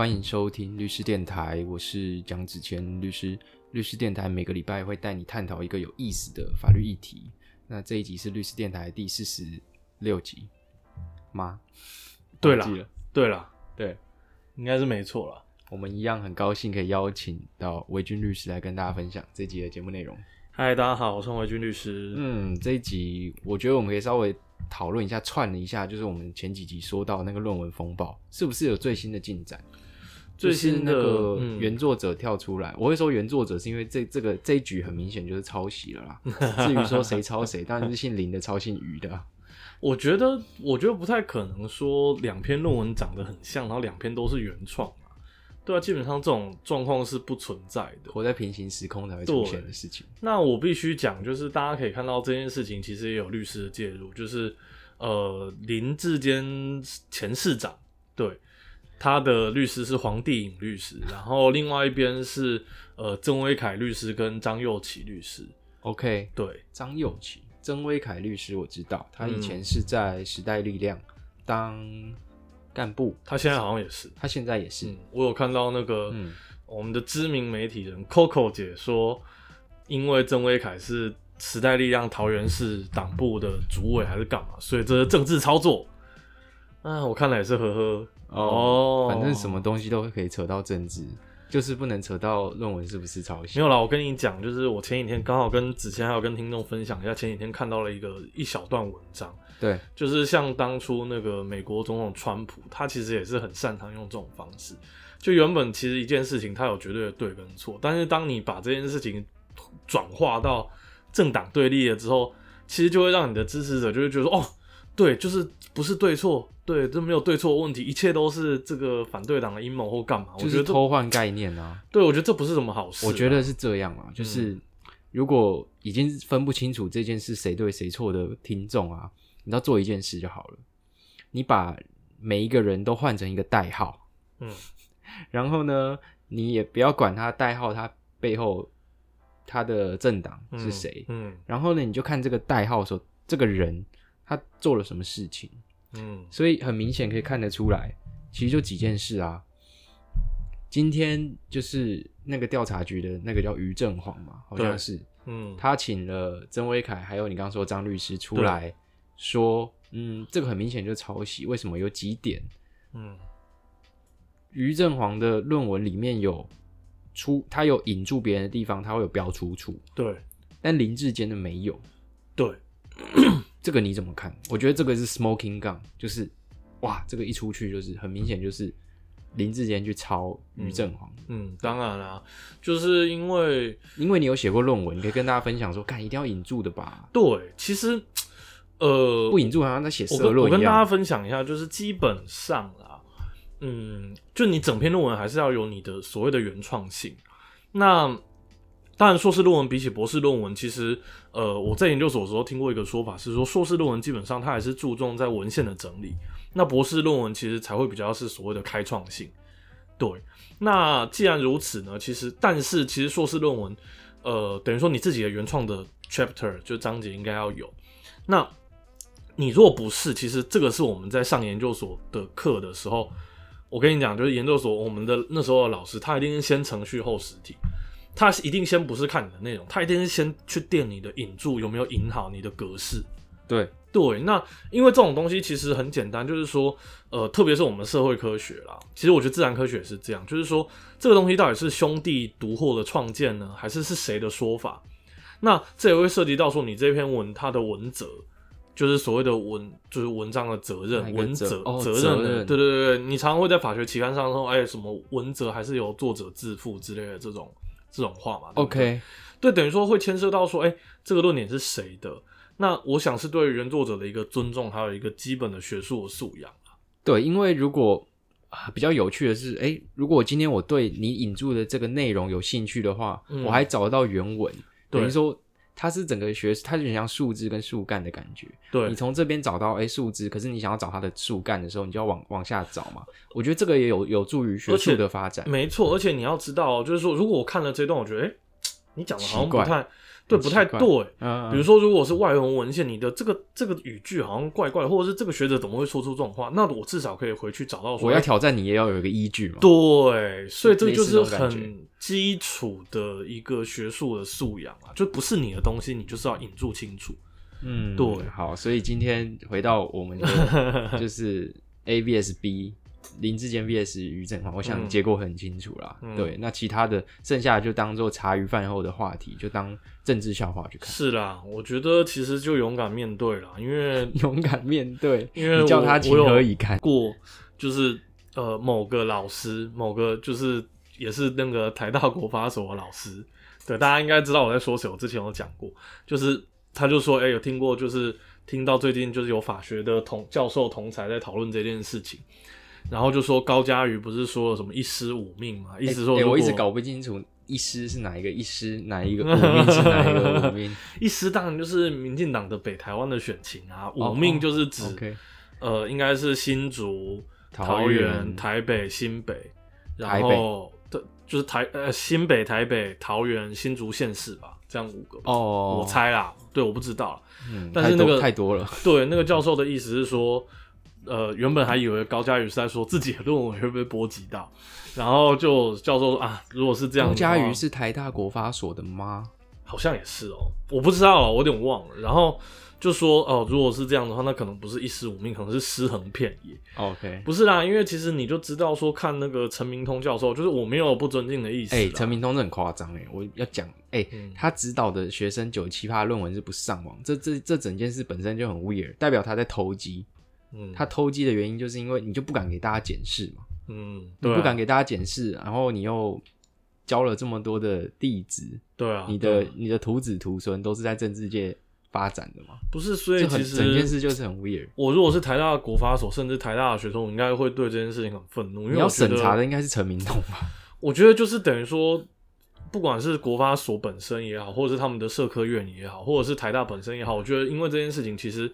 欢迎收听律师电台，我是蒋子谦律师。律师电台每个礼拜会带你探讨一个有意思的法律议题。那这一集是律师电台第四十六集吗？对了对了，对，应该是没错了。我们一样很高兴可以邀请到维军律师来跟大家分享这集的节目内容。嗨，大家好，我是维军律师。嗯，这一集我觉得我们可以稍微讨论一下，串了一下，就是我们前几集说到那个论文风暴，是不是有最新的进展？最新的原作者跳出来，我会说原作者是因为这这个这一局很明显就是抄袭了啦。至于说谁抄谁，当然是姓林的抄姓于的啊。我觉得，我觉得不太可能说两篇论文长得很像，然后两篇都是原创啊。对啊，基本上这种状况是不存在的。活在平行时空才会出现的事情。那我必须讲，就是大家可以看到这件事情，其实也有律师的介入，就是呃林志坚前市长，对他的律师是黄帝颖律师，然后另外一边是呃郑威凯律师跟张佑启律师，OK，对，张佑启、曾威凯律师我知道，他以嗯前是在时代力量当干部，他现在好像也是，他现在也是。嗯，我有看到那个、嗯我们的知名媒体人 Coco 姐说，因为曾威凯是时代力量桃园市党部的主委还是干嘛，所以这是政治操作。啊，我看来也是呵呵。哦反正什么东西都可以扯到政治，就是不能扯到论文是不是抄袭。没有啦，我跟你讲，就是我前几天刚好跟子谦还有跟听众分享一下，前几天看到了一个一小段文章，对，就是像当初那个美国总统川普，他其实也是很擅长用这种方式。就原本其实一件事情，他有绝对的对跟错，但是当你把这件事情转化到政党对立了之后，其实就会让你的支持者就会觉得说，哦，对，就是不是对错，对，这没有对错问题，一切都是这个反对党的阴谋或干嘛。我觉得偷换概念啊。对，我觉得这不是什么好事啊、我觉得是这样啊，就是如果已经分不清楚这件事谁对谁错的听众啊，你要做一件事就好了，你把每一个人都换成一个代号，嗯，然后呢，你也不要管他代号，他背后他的政党是谁，嗯。然后呢，你就看这个代号的时候，这个人他做了什么事情，嗯所以很明显可以看得出来，其实就几件事啊。今天就是那个调查局的那个叫于正煌嘛，好像是嗯，他请了曾威凯，还有你刚刚说张律师出来说，嗯，这个很明显就是抄袭。为什么？有几点，嗯于正煌的论文里面有出，他有引注别人的地方，他会有标出处，对但林志坚的没有。对，这个你怎么看？我觉得这个是 smoking gun，就是哇，这个一出去就是很明显就是林志坚去抄于正煌，嗯，当然啦，就是因为因为你有写过论文，你可以跟大家分享说，看一定要引注的吧，对，其实呃，不引注好像在写社论一跟大家。分享一下，就是基本上啦，嗯，就你整篇论文还是要有你的所谓的原创性。那当然，硕士论文比起博士论文，其实呃，我在研究所的时候听过一个说法是说，硕士论文基本上它还是注重在文献的整理，那博士论文其实才会比较是所谓的开创性。对，那既然如此呢，其实但是其实硕士论文，呃，等于说你自己的原创的 chapter 就章节应该要有。那你若不是，其实这个是我们在上研究所的课的时候，我跟你讲，就是研究所我们的那时候的老师，他一定是先程序后实体，他一定先不是看你的内容，他一定是先去垫你的引注有没有引好你的格式。对，对，那因为这种东西其实很简单，就是说，呃，特别是我们社会科学啦，其实我觉得自然科学也是这样，就是说这个东西到底是兄弟独获的创建呢，还是是谁的说法？那这也会涉及到说你这篇文它的文责，就是所谓的文，就是文章的责任，文责、哦责任对对对，你常常会在法学期刊上说，哎，什么文责还是由作者自负之类的这种这种话嘛对对？OK，对，等于说会牵涉到说，哎、这个论点是谁的？那我想是对原作者的一个尊重，还有一个基本的学术的素养。对，因为如果啊比较有趣的是，哎，如果今天我对你引注的这个内容有兴趣的话，嗯。我还找得到原文，等于说它是整个学，它有点像树枝跟树干的感觉。对你，从这边找到哎树枝，可是你想要找它的树干的时候，你就要往往下找嘛。我觉得这个也有有助于学术的发展。没错。而且你要知道，就是说，如果我看了这段，我觉得，哎、你讲的好像不太对，不太对。嗯，比如说，如果是外文文献，你的这个这个语句好像怪怪的，或者是这个学者怎么会说出这种话？那我至少可以回去找到说，我要哎挑战你，也要有一个依据嘛。对，所以这就是很基础的一个学术的素养啊，就不是你的东西，你就是要引注清楚。嗯，对好，所以今天回到我们的 就是 A vs B。林志坚 VS 于正煌，我想嗯结果很清楚啦。嗯对，那其他的剩下的就当做茶余饭后的话题，就当政治笑话去看。是啦，我觉得其实就勇敢面对啦，因为 勇敢面对，因为你叫他情何以堪？过就是呃某个老师，某个就是也是那个台大国法所的老师，对大家应该知道我在说谁，我之前有讲过，就是他就说，哎、有听过，就是听到最近就是有法学的同教授同才在讨论这件事情。然后就说高嘉瑜不是说了什么一尸五命嘛，意思说我一直搞不清楚一师是哪一个一师，哪一个五命是哪一个五命。一尸 当然就是民进党的北台湾的选情啊，哦五命就是指、呃，应该是新竹、桃桃园园、台北、新北，然后对，就是台呃新北、台北、桃园、新竹县市吧，这样五个吧。哦，我猜啦，对，我不知道。嗯，但是那个太多了。对，那个教授的意思是说，呃，原本还以为高嘉瑜是在说自己的论文会不会波及到，然后就教授说啊，如果是这样，高嘉瑜是台大国发所的吗？好像也是哦，我不知道哦，我有点忘了。然后就说哦，如果是这样的话，那可能不是一尸五命，可能是尸横遍野。OK，不是啦，因为其实你就知道说，看那个陈明通教授，就是我没有不尊敬的意思啦。哎、陈明通这很夸张哎，我要讲哎、嗯他指导的学生九七趴论文是不上网，这这这整件事本身就很 weird，代表他在偷鸡。嗯，他偷鸡的原因就是因为你就不敢给大家检视嘛，嗯，你对啊。不敢给大家检视，然后你又教了这么多的弟子，对啊，你对啊。的你的徒子徒孙都是在政治界发展的嘛，不是，所以这很其整件事就是很 weird。我如果是台大的国发所，甚至台大的学生，我应该会对这件事情很愤怒，因你要为我觉得审查的应该是陈明通吧？我觉得就是等于说，不管是国发所本身也好，或者是他们的社科院也好，或者是台大本身也好，我觉得因为这件事情，其实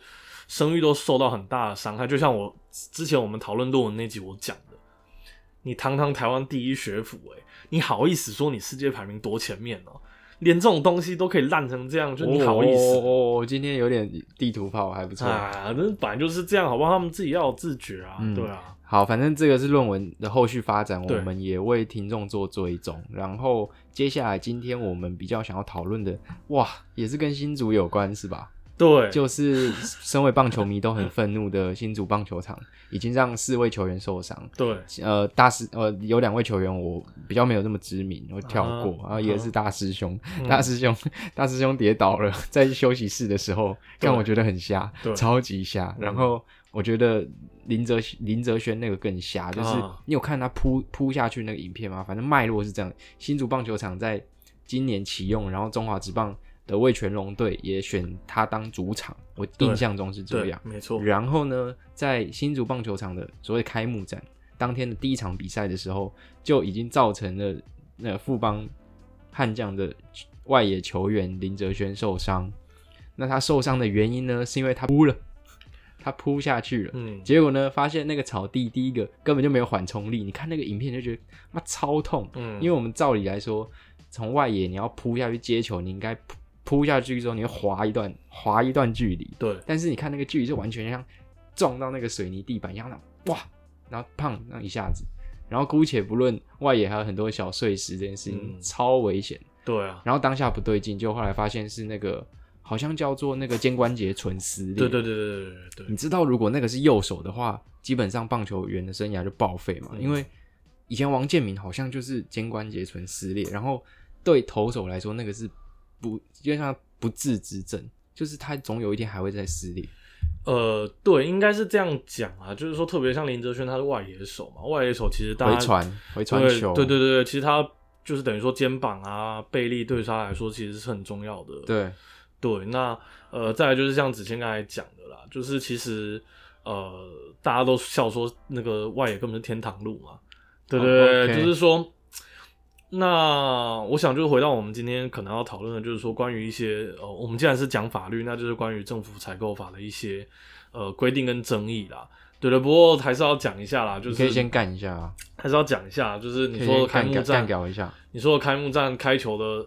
声誉都受到很大的伤害。就像我之前我们讨论论文那集我讲的，你堂堂台湾第一学府、欸，你好意思说你世界排名多前面哦、连这种东西都可以烂成这样，就你好意思？哦哦哦今天有点地图炮，还不错。啊，那本来就是这样，好不好？他们自己要有自觉啊，嗯对啊，好，反正这个是论文的后续发展，我们也为听众做追踪。然后接下来今天我们比较想要讨论的，哇，也是跟新竹有关，是吧？对，就是身为棒球迷都很愤怒的新竹棒球场，已经让四位球员受伤。对，呃，大师呃有两位球员我比较没有那么知名，我跳过，啊然后也是大师兄，嗯大师兄大师兄跌倒了，在休息室的时候，让我觉得很瞎对，超级瞎。然后我觉得林哲林哲轩那个更瞎，就是啊你有看他扑扑下去那个影片吗？反正脉络是这样：新竹棒球场在今年启用，然后中华职棒的味全龙队也选他当主场，我印象中是这样，。没错，然后呢，在新竹棒球场的所谓开幕战当天的第一场比赛的时候，就已经造成了那个富邦悍将的外野球员林哲轩受伤。那他受伤的原因呢，是因为他扑了，他扑下去了。嗯，结果呢，发现那个草地第一个根本就没有缓冲力。你看那个影片就觉得妈超痛，嗯，因为我们照理来说，从外野你要扑下去接球，你应该扑扑下去之后，你会滑一段滑一段距离。对，但是你看那个距离就完全像撞到那个水泥地板一样，那哇，然后砰，那一下子，然后姑且不论外野还有很多小碎石这件事情，嗯。超危险。对啊，然后当下不对劲，就后来发现是那个好像叫做那个肩关节唇撕裂。对对对对对对对你知道如果那个是右手的话，基本上棒球员的生涯就报废嘛，嗯因为以前王建民好像就是肩关节唇撕裂，然后对投手来说那个是不基本上不治之症，就是他总有一天还会再失利。呃，对，应该是这样讲啊，就是说，特别像林哲轩他是外野手嘛，外野手其实大家回传回传对球，对对对对，其实他就是等于说肩膀啊、背力对他来说其实是很重要的。对对，那呃，再来就是像子谦刚才讲的啦，就是其实呃，大家都笑说那个外野根本是天堂路嘛，对对就是说。那我想就是回到我们今天可能要讨论的，就是说关于一些呃，我们既然是讲法律，那就是关于政府采购法的一些呃规定跟争议啦。对的，不过还是要讲一下啦，就是可以先干一下啊，还是要讲一下，就是你说的开幕战，掉一下。你说的开幕战开球的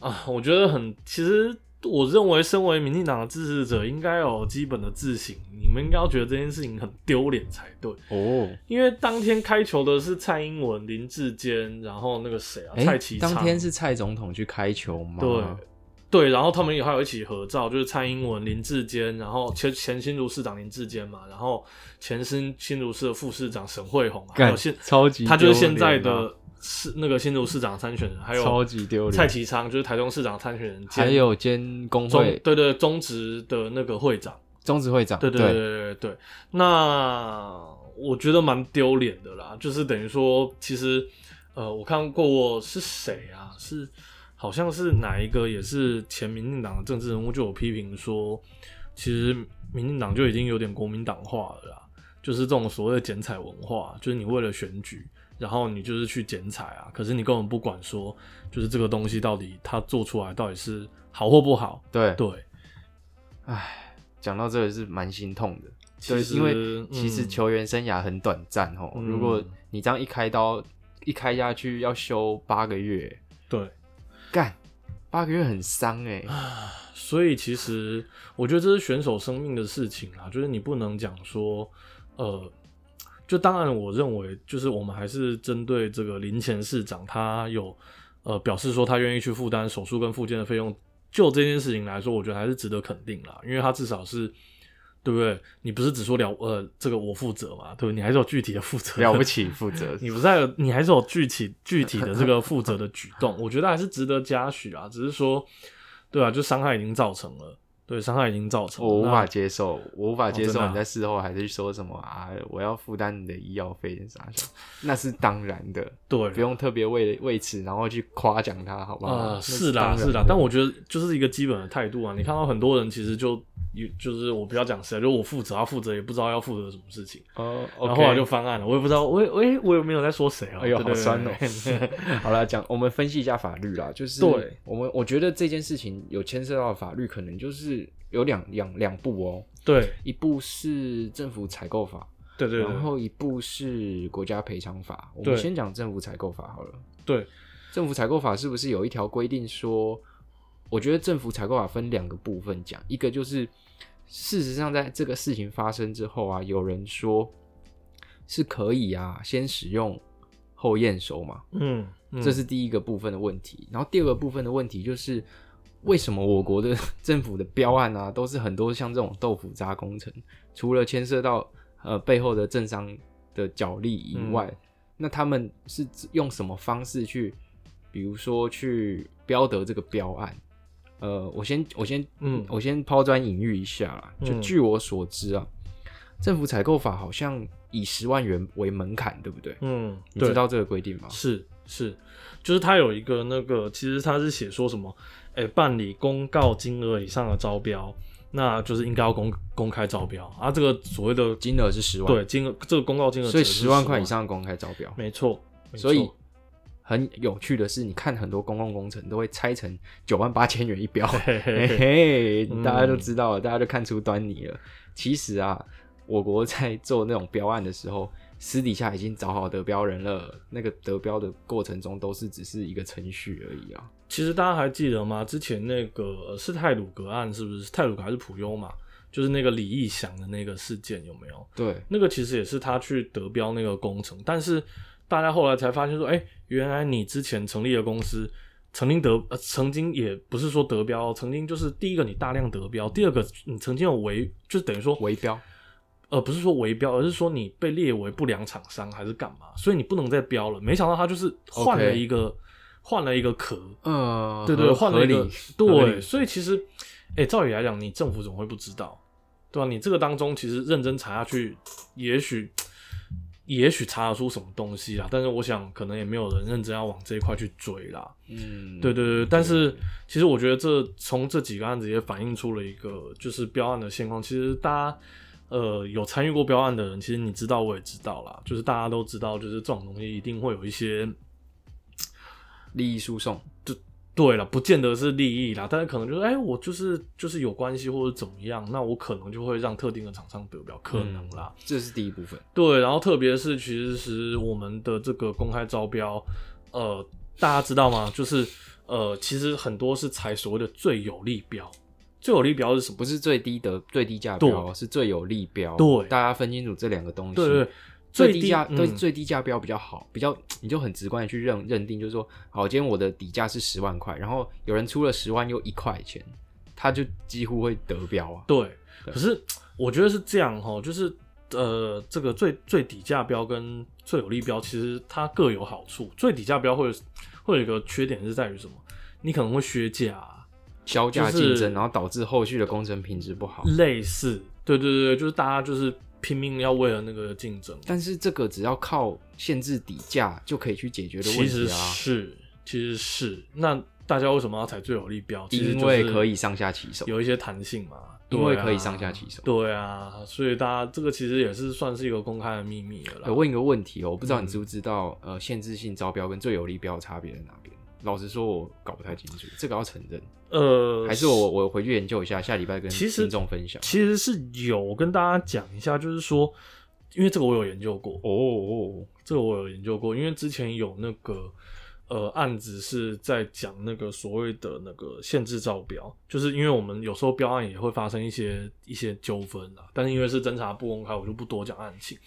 啊，我觉得很，其实我认为身为民进党的支持者，应该有基本的自省，你们应该要觉得这件事情很丢脸才对。哦，因为当天开球的是蔡英文、林志坚，然后那个谁啊，哎蔡其昌，当天是蔡总统去开球吗？对对，然后他们也还有一起合照，就是蔡英文、林志坚，然后前前新竹市长林志坚嘛，然后前新新竹市的副市长沈惠宏，还有现超级他就是现在的市那个新竹市长参选人，还有超级丢脸。蔡其昌就是台中市长参选人，兼还有兼工中会对对中职的那个会长，中职会长，对对对对对对，那我觉得蛮丢脸的啦，就是等于说，其实呃，我看过是谁啊？是好像是哪一个也是前民进党的政治人物就有批评说，其实民进党就已经有点国民党化了啦，就是这种所谓的剪彩文化，就是你为了选举。然后你就是去剪彩啊，可是你根本不管说，就是这个东西到底它做出来到底是好或不好。对，对，唉，讲到这个是蛮心痛的。对，其实因为其实嗯球员生涯很短暂哦。嗯如果你这样一开刀一开下去要休八个月，对，干八个月很伤哎。所以其实我觉得这是选手生命的事情啊，就是你不能讲说，呃，就当然我认为就是我们还是针对这个林前市长，他有呃表示说他愿意去负担手术跟复健的费用，就这件事情来说，我觉得还是值得肯定啦，因为他至少是。对不对？你不是只说了呃这个我负责嘛？对不对？你还是有具体的负责，了不起，负责。你不是还有，你还是有具体具体的这个负责的举动，我觉得还是值得嘉许啊。只是说，对啊，就伤害已经造成了，对，伤害已经造成我无法接受，我无法接受你在事后还是说什么啊？我要负担你的医药费啥啥，那是当然的，对，不用特别为为此然后去夸奖他，好不好？是啦是啦，但我觉得就是一个基本的态度啊。你看到很多人其实就有，就是我不要讲谁啊，就我负责，他负责也不知道要负责什么事情，哦，然后后来就翻案了，我也不知道，我也我也我也没有在说谁啊。哎呦，好酸哦对！好了，讲我们分析一下法律啦，就是对我们我觉得这件事情有牵涉到法律，可能就是有两两两部哦，对一部是政府采购法，对对对然后一部是国家赔偿法。我们先讲政府采购法好了。对，政府采购法是不是有一条规定说？我觉得政府采购法分两个部分讲，一个就是事实上在这个事情发生之后啊，有人说是可以啊，先使用后验收嘛，嗯，嗯这是第一个部分的问题。然后第二个部分的问题就是，为什么我国的 政府的标案啊，都是很多像这种豆腐渣工程，除了牵涉到呃背后的政商的角力以外，嗯那他们是用什么方式去，比如说去标得这个标案？呃，我先我先嗯我先抛砖引玉一下啦。就嗯据我所知啊，政府采购法好像以十万元为门槛，对不对？嗯，你知道这个规定吗？是是，就是它有一个那个，其实它是写说什么，哎、办理公告金额以上的招标，那就是应该要公公开招标啊。这个所谓的金额是十万，对金额，这个公告金额所以十万块以，上公开招标。没错。所以很有趣的是，你看很多公共工程都会拆成九万八千元一标，嘿嘿大家都知道了，大家都看出端倪了。其实啊，我国在做那种标案的时候，私底下已经找好得标人了，那个得标的过程中都是只是一个程序而已啊。其实大家还记得吗？之前那个呃是泰鲁格案，是不是泰鲁格还是普优嘛？就是那个李义祥的那个事件有没有？对，那个其实也是他去得标那个工程，但是大家后来才发现说，哎、原来你之前成立的公司曾经得呃曾经也不是说得标，曾经就是第一个你大量得标，第二个你曾经有违，就是等于说围标，呃不是说围标，而是说你被列为不良厂商还是干嘛，所以你不能再标了。没想到他就是换了一个换了一个壳，呃，对对，换了一个对，所以其实，哎、照理来讲，你政府怎么会不知道？对吧、你这个当中其实认真查下去，也许也许查得出什么东西啦，但是我想可能也没有人认真要往这一块去追啦。嗯，对对对，但是其实我觉得这从这几个案子也反映出了一个就是标案的现况。其实大家呃有参与过标案的人，其实你知道我也知道啦，就是大家都知道，就是这种东西一定会有一些利益输送，就对了，不见得是利益啦，但是可能就是，哎、我就是就是有关系或者怎么样，那我可能就会让特定的厂商得标，可能啦。这是第一部分。对，然后特别是其实是我们的这个公开招标，呃，大家知道吗？就是呃，其实很多是采所谓的最有利标。最有利标是什么？不是最低的最低价标，是最有利标。对，大家分清楚这两个东西。对对，最低价对最低价标比较好，比较你就很直观的去认认定，就是说，好，今天我的底价是十万块，然后有人出了十万又一块钱，他就几乎会得标啊。对，可是我觉得是这样哈，就是呃，这个最最底价标跟最有利标，其实它各有好处。最底价标会会有一个缺点是在于什么？你可能会削价。销价竞争，然后导致后续的工程品质不好。类似，对对对就是大家就是拼命要为了那个竞争。但是这个只要靠限制底价就可以去解决的问题啊。是，其实是。那大家为什么要采最有利标？因为可以上下其手，有一些弹性嘛。因为可以上下其手。对啊，所以大家这个其实也是算是一个公开的秘密了。我问一个问题哦，我不知道你知不知道，呃，限制性招标跟最有利标差别在哪边？老实说，我搞不太清楚，这个要承认。呃，还是我我回去研究一下，下礼拜跟听众分享。其实是有跟大家讲一下，就是说，因为这个我有研究过哦，这个我有研究过，因为之前有那个呃案子是在讲那个所谓的那个限制招标，就是因为我们有时候标案也会发生一些一些纠纷啊，但是因为是侦查不公开，我就不多讲案情。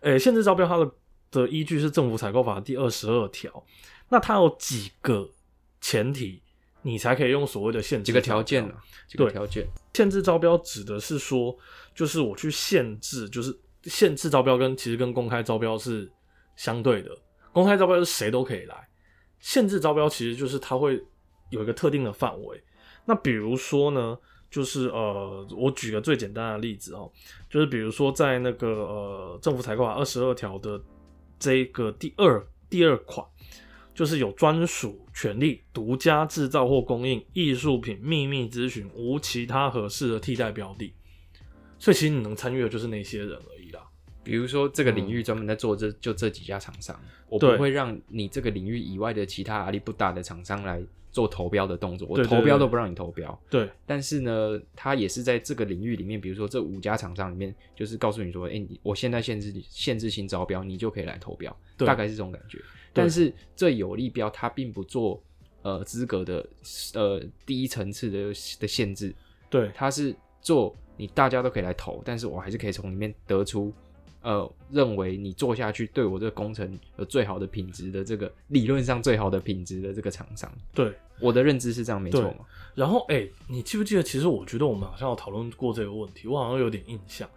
诶，限制招标它的的依据是政府采购法第二十二条。那它有几个前提，你才可以用所谓的限制几个条件呢？几个条件，限制招标指的是说，就是我去限制，就是限制招标跟其实跟公开招标是相对的。公开招标是谁都可以来，限制招标其实就是它会有一个特定的范围。那比如说呢，就是呃，我举个最简单的例子哦，就是比如说在那个呃政府采购法二十二条的这个第二第二款。就是有专属权利，独家制造或供应艺术品，秘密咨询，无其他合适的替代标的。所以其实你能参与的就是那些人而已啦。比如说这个领域专门在做这就这几家厂商，我不会让你这个领域以外的其他阿力不大的厂商来做投标的动作，我投标都不让你投标。对。但是呢，他也是在这个领域里面，比如说这五家厂商里面，就是告诉你说，哎，你我现在限制限制性招标，你就可以来投标，大概是这种感觉。但是最有利标，它并不做呃资格的呃第一层次的的限制，对，它是做你大家都可以来投，但是我还是可以从里面得出呃认为你做下去对我这个工程有最好的品质的这个理论上最好的品质的这个厂商，对，我的认知是这样没错嘛。然后哎，你记不记得？其实我觉得我们好像有讨论过这个问题，我好像有点印象，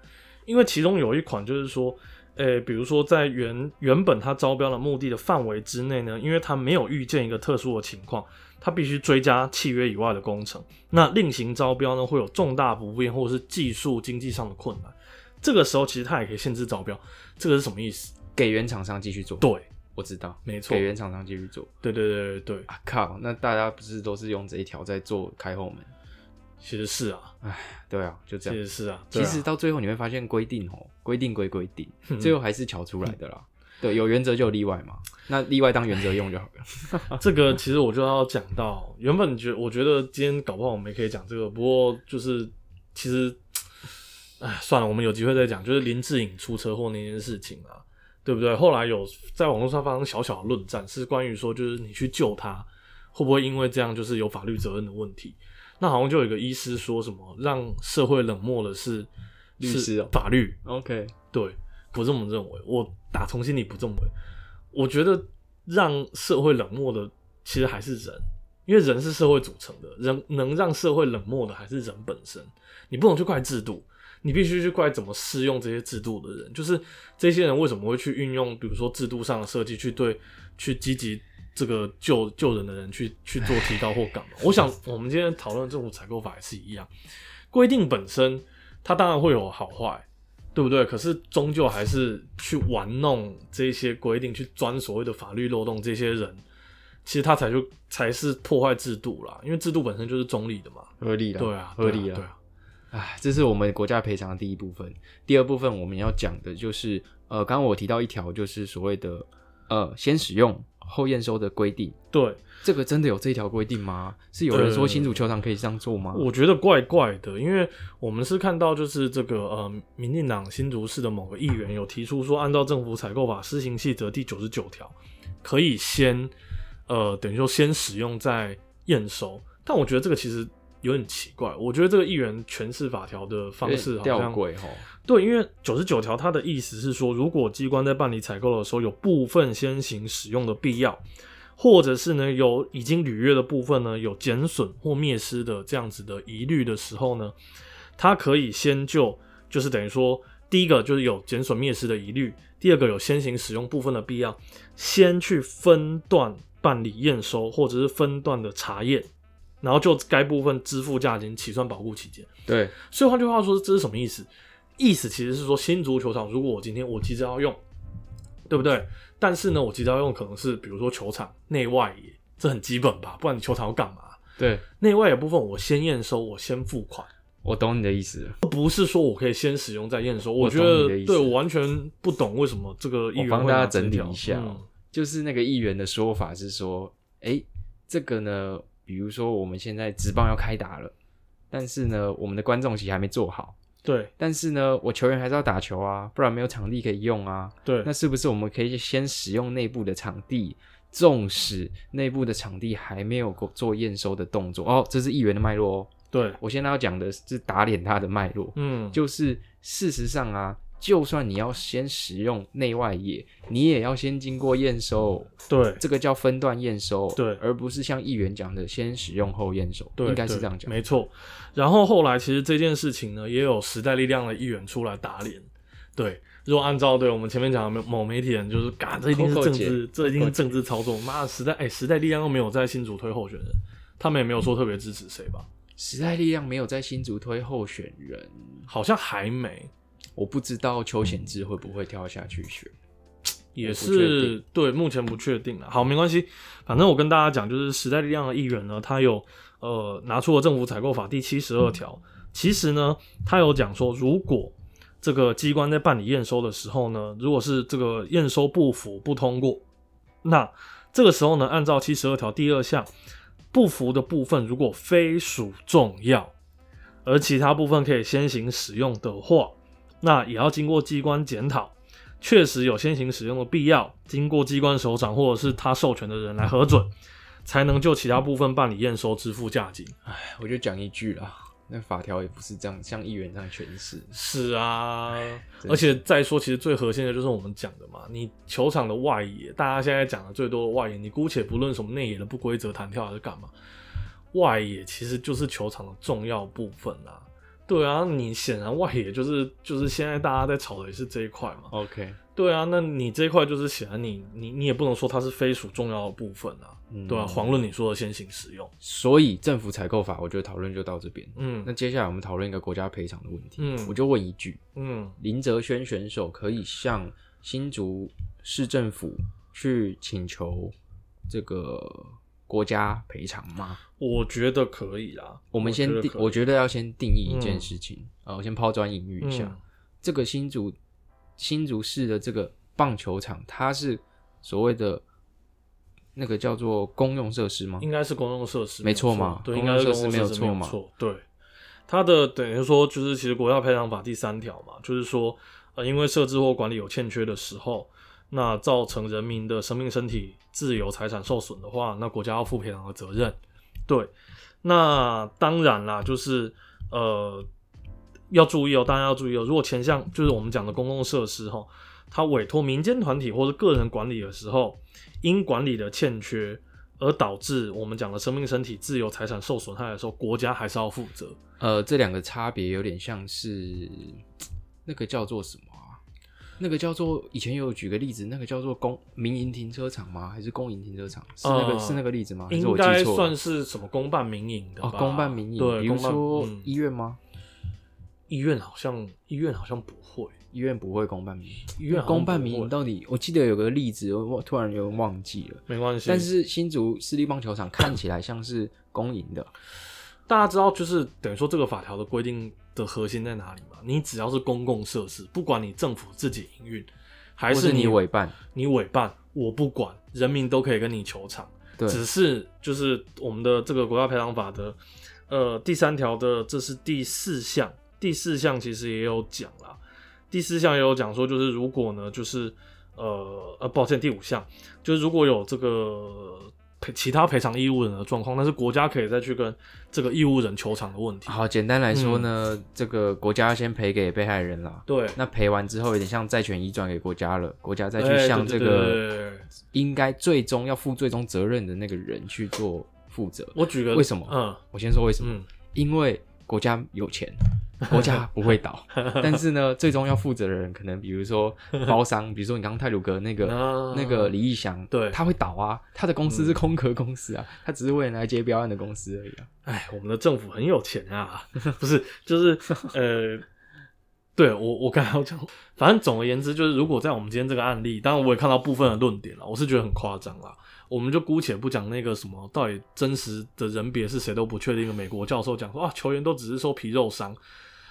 因为其中有一款就是说。诶，比如说在原原本他招标的目的的范围之内呢，因为他没有预见一个特殊的情况，他必须追加契约以外的工程，那另行招标呢会有重大不便或者是技术经济上的困难，这个时候其实他也可以限制招标，这个是什么意思？给原厂商继续做？对，我知道，没错，给原厂商继续做。对对对对对。啊靠，那大家不是都是用这一条在做开后门？其实是啊，哎，对啊，就这样。其实是啊，其实到最后你会发现规定哦，规定归规定，最后还是巧出来的啦。对，有原则就有例外嘛，那例外当原则用就好了。这个其实我就要讲到，原本觉我觉得今天搞不好我们也可以讲这个，不过就是其实，哎，算了，我们有机会再讲。就是林志颖出车祸那件事情啊，对不对？后来有在网络上发生小小的论战，是关于说，就是你去救他，会不会因为这样就是有法律责任的问题？那好像就有一个医师说什么，让社会冷漠的是律师法律。OK，对，不这么认为，我打从心里不这么认为。我觉得让社会冷漠的其实还是人，因为人是社会组成的，人能让社会冷漠的还是人本身。你不能去怪制度，你必须去怪怎么适用这些制度的人，就是这些人为什么会去运用，比如说制度上的设计去对去积极。这个救救人的人去 去做提高或干嘛？我想我们今天讨论政府采购法也是一样，规定本身它当然会有好坏，对不对？可是终究还是去玩弄这些规定，去钻所谓的法律漏洞，这些人其实他才就才是破坏制度啦，因为制度本身就是中立的嘛，合理的，对啊，合理啊，对啊。哎，这是我们国家赔偿的第一部分，第二部分我们要讲的就是，呃，刚刚我提到一条，就是所谓的呃，先使用。后验收的规定，对这个真的有这一条规定吗？是有人说新竹球场可以这样做吗？我觉得怪怪的，因为我们是看到就是这个呃，民进党新竹市的某个议员有提出说，按照政府采购法施行细则第九十九条，可以先呃，等于说先使用再验收。但我觉得这个其实有点奇怪，我觉得这个议员诠释法条的方式好吊像。对，因为九十九条它的意思是说，如果机关在办理采购的时候有部分先行使用的必要，或者是呢有已经履约的部分呢有减损或灭失的这样子的疑虑的时候呢，它可以先就就是等于说，第一个就是有减损灭失的疑虑，第二个有先行使用部分的必要，先去分段办理验收或者是分段的查验，然后就该部分支付价金起算保护期间。对，所以换句话说，这是什么意思？意思其实是说，新足球场如果我今天我急着要用，对不对？但是呢，我急着要用可能是比如说球场内外野，这很基本吧？不然你球场要干嘛？对，内外野部分我先验收，我先付款，我懂你的意思。不是说我可以先使用再验收。我我觉得对我完全不懂为什么这个议我员会帮大家整理一下哦嗯就是那个议员的说法是说，诶，这个呢，比如说我们现在职棒要开打了，但是呢，我们的观众席还没做好，对但是呢，我球员还是要打球啊，不然没有场地可以用啊。对那是不是我们可以先使用内部的场地，纵使内部的场地还没有过做验收的动作？哦，这是议员的脉络哦。对，我现在要讲的是打脸他的脉络，嗯，就是事实上啊，就算你要先使用内外野，你也要先经过验收，对这个叫分段验收，对而不是像议员讲的先使用后验收，对，应该是这样讲。没错。然后后来其实这件事情呢，也有时代力量的议员出来打脸。对，如果按照对我们前面讲的某媒体人，就是嘎这一定是政治，这一定是政治操作。妈的，时代哎、时代力量又没有在新竹推候选人，他们也没有说特别支持谁吧？时代力量没有在新竹推候选人，好像还没，我不知道邱显志会不会跳下去选。也是对，目前不确定了。好，没关系，反正我跟大家讲，就是时代力量的议员呢，他有呃拿出了政府采购法第七十二条，其实呢，他有讲说，如果这个机关在办理验收的时候呢，如果是这个验收不符不通过，那这个时候呢，按照七十二条第二项，不符的部分如果非属重要，而其他部分可以先行使用的话，那也要经过机关检讨。确实有先行使用的必要，经过机关首长或者是他授权的人来核准，才能就其他部分办理验收支付价金。我就讲一句啦，那法条也不是这样，像议员这样诠释。是啊，真而且再说，其实最核心的就是我们讲的嘛，你球场的外野，大家现在讲的最多的外野，你姑且不论什么内野的不规则弹跳还是干嘛，外野其实就是球场的重要部分啊。对啊，你显然外野就是就是现在大家在炒的也是这一块嘛。OK，对啊，那你这一块就是显然你你你也不能说它是非属重要的部分啊，嗯对啊，遑论你说的先行使用，所以政府采购法，我觉得讨论就到这边。嗯那接下来我们讨论一个国家赔偿的问题。嗯我就问一句：嗯，林哲轩选手可以向新竹市政府去请求这个国家赔偿吗？我觉得可以啦。我们先定，我觉得要先定义一件嗯事情啊、我先抛砖引玉一下。嗯这个新竹新竹市的这个棒球场，它是所谓的那个叫做公用设施吗？应该是公用设施，没错嘛对，应该是公设施没有用设施没错嘛错，对。它的等于说就是其实国家赔偿法第三条嘛，就是说呃因为设置或管理有欠缺的时候，那造成人民的生命、身体、自由、财产受损的话，那国家要负赔偿的责任。对，那当然啦，就是呃要注意哦，大家要注意哦。如果前项就是我们讲的公共设施哈，它委托民间团体或者个人管理的时候，因管理的欠缺而导致我们讲的生命、身体、自由、财产受损害的时候，国家还是要负责。呃，这两个差别有点像是 那个叫做什么啊？那个叫做以前有举个例子，那个叫做公民营停车场吗？还是公营停车场？是那个、呃是那个例子吗？还是应我记错了该算是什么公办民营的？公办民营，对，比如说嗯医院吗？医院好像医院好像不会，医院不会公办民营，医院公办民营到底？我记得有个例子，我突然有点忘记了。没关系。但是新竹私立棒球场看起来像是公营的，大家知道，就是等于说这个法条的规定的核心在哪里嘛？你只要是公共设施，不管你政府自己营运，还是你你委办，你委办，我不管，人民都可以跟你求偿。对，只是就是我们的这个国家赔偿法的呃第三条的这是第四项，第四项其实也有讲啦。第四项也有讲说，就是如果呢，就是呃呃，抱歉，第五项就是如果有这个赔其他赔偿义务人的状况，但是国家可以再去跟这个义务人求偿的问题。好，简单来说呢，这个国家要先赔给被害人啦。对，那赔完之后，有点像债权移转给国家了，国家再去哎向这个应该最终要负最终责任的那个人去做负责。我举个为什么？嗯。我先说为什么，嗯，因为国家有钱，国家 不会倒，但是呢，最终要负责的人可能比如说包商，比如说你刚刚泰鲁格那个。那那个李义祥，对他会倒啊，他的公司是空壳公司啊，他只是为了来接标案的公司而已啊。哎，我们的政府很有钱啊，不是，就是呃，对我我刚才要讲，反正总而言之，就是如果在我们今天这个案例，当然我也看到部分的论点了，我是觉得很夸张啦。我们就姑且不讲那个什么到底真实的人别是谁都不确定的美国教授讲说啊，球员都只是受皮肉伤，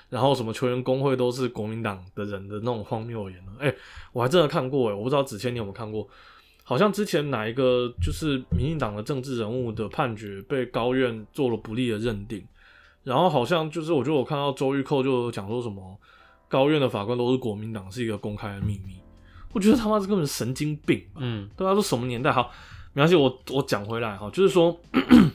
然后什么球员工会都是国民党的人的那种荒谬言论。哎、我还真的看过哎、我不知道子谦你有没有看过？好像之前哪一个就是民进党的政治人物的判决被高院做了不利的认定，然后好像就是我觉得我看到周玉蔻就讲说什么高院的法官都是国民党是一个公开的秘密，我觉得他妈这根本神经病吧。嗯对啊，都什么年代？好，没关系，我我讲回来哈，就是说，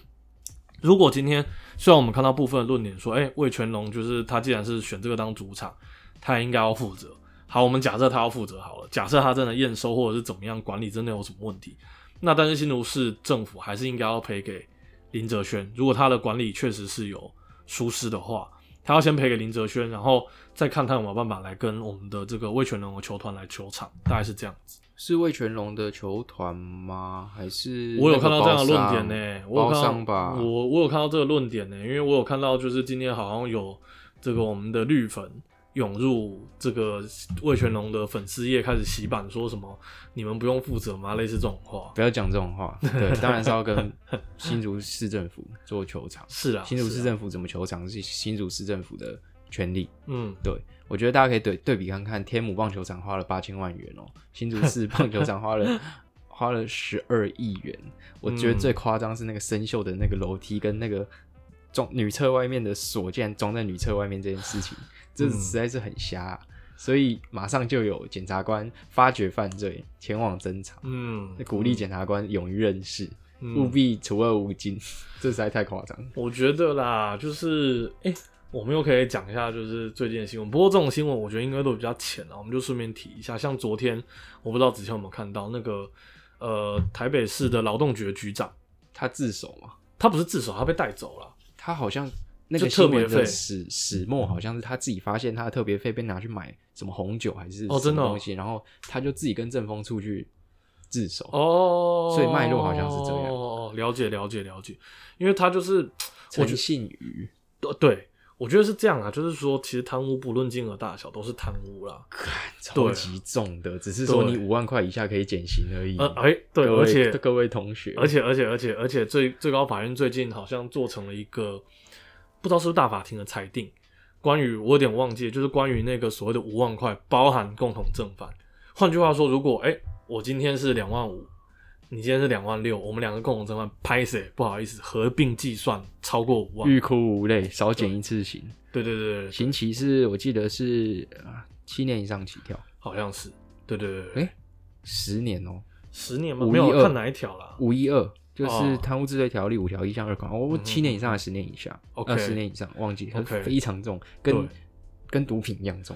如果今天虽然我们看到部分论点说，哎、魏全龙就是他既然是选这个当主场，他也应该要负责。好，我们假设他要负责好了，假设他真的验收或者是怎么样管理真的有什么问题，那但是新竹市政府还是应该要赔给林哲轩，如果他的管理确实是有疏失的话，他要先赔给林哲轩，然后再看他有没有办法来跟我们的这个魏全龙的球团来球场，大概是这样子。是魏全龙的球团吗？还是我有看到这样的论点包呢、我有看到吧？我我有看到这个论点呢、因为我有看到就是今天好像有这个我们的绿粉涌入这个魏全龙的粉丝页开始洗版，说什么你们不用负责吗？类似这种话。不要讲这种话。对，当然是要跟新竹市政府做球场。是啊，新竹市政府怎么球场是新竹市政府的权利。嗯，对，我觉得大家可以对对比看看，天母棒球场花了八千万元哦，新竹市棒球场花了 花了十二亿元。我觉得嗯最夸张是那个生锈的那个楼梯跟那个装女厕外面的锁，竟然装在女厕外面这件事情，这嗯实在是很瞎啊、所以马上就有检察官发觉犯罪，前往侦查，嗯，鼓励检察官勇于认识，嗯务必除恶务尽。这实在太夸张。我觉得啦，就是哎、诶我们又可以讲一下就是最近的新闻。不过这种新闻我觉得应该都比较浅啊，我们就顺便提一下。像昨天，我不知道子谦有没有看到那个呃台北市的劳动局的局长，他自首嘛？他不是自首，他被带走了。他好像那个特别费的始始末好像是他自己发现他的特别费被拿去买什么红酒还是什哦真的东西，然后他就自己跟政风出去自首。哦，所以脉络好像是这样哦，了解了解了解，因为他就是我觉诚信鱼，得对，我觉得是这样啊，就是说其实贪污不论金额大小都是贪污啦。超级重的，只是说你五万块以下可以减刑而已。呃，哎、对，而且各位同学，而且而且而且而且最最高法院最近好像做成了一个不知道是不是大法庭的裁定，关于我有点忘记，就是关于那个所谓的五万块包含共同正犯。换句话说，如果哎、我今天是两万五，你今天是两万六，我们两个共同正犯拍谁不好意思合并计算超过五万。欲哭无泪，少减一次刑。对对对对，刑期是我记得是啊七年以上起跳，好像是。对对对对，哎十年哦，十年吗？五一二没有看哪一条啦。五一二就是哦贪污治罪条例五条一项二款，哦，嗯七年以上还是十年以下？OK 呃，十年以上忘记，OK 非常重，跟跟毒品一样重。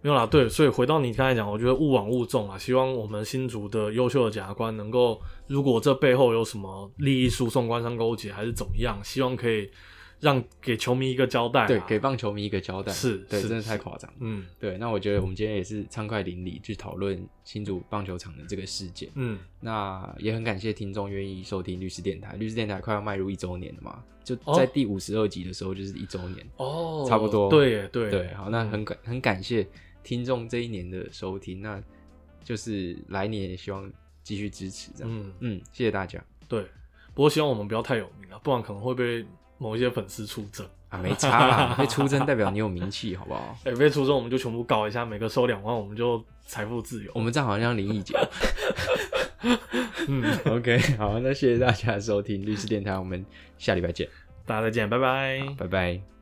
没有啦，对，所以回到你刚才讲，我觉得勿枉勿重啊，希望我们新竹的优秀的检察官能够，如果这背后有什么利益输送、官商勾结还是怎么样，希望可以让给球迷一个交代、啊。对，给棒球迷一个交代。对，是是真的太夸张。嗯对，那我觉得我们今天也是畅快淋漓去讨论新竹棒球场的这个事件。嗯，那也很感谢听众愿意收听律师电台，律师电台快要迈入一周年了嘛，就哦在第五十二集的时候就是一周年。哦，差不多对对对，好，那很感很感谢听众这一年的收听，那就是来年也希望继续支持这样。嗯嗯，谢谢大家对，不过希望我们不要太有名啊，不然可能会被某一些粉丝出征。啊，没差啦，被出征代表你有名气，好不好？哎、被出征我们就全部搞一下，每个收两万，我们就财富自由。我们这样好像林毅杰。嗯，OK，好，那谢谢大家的收听律师电台，我们下礼拜见，大家再见，拜拜。拜拜。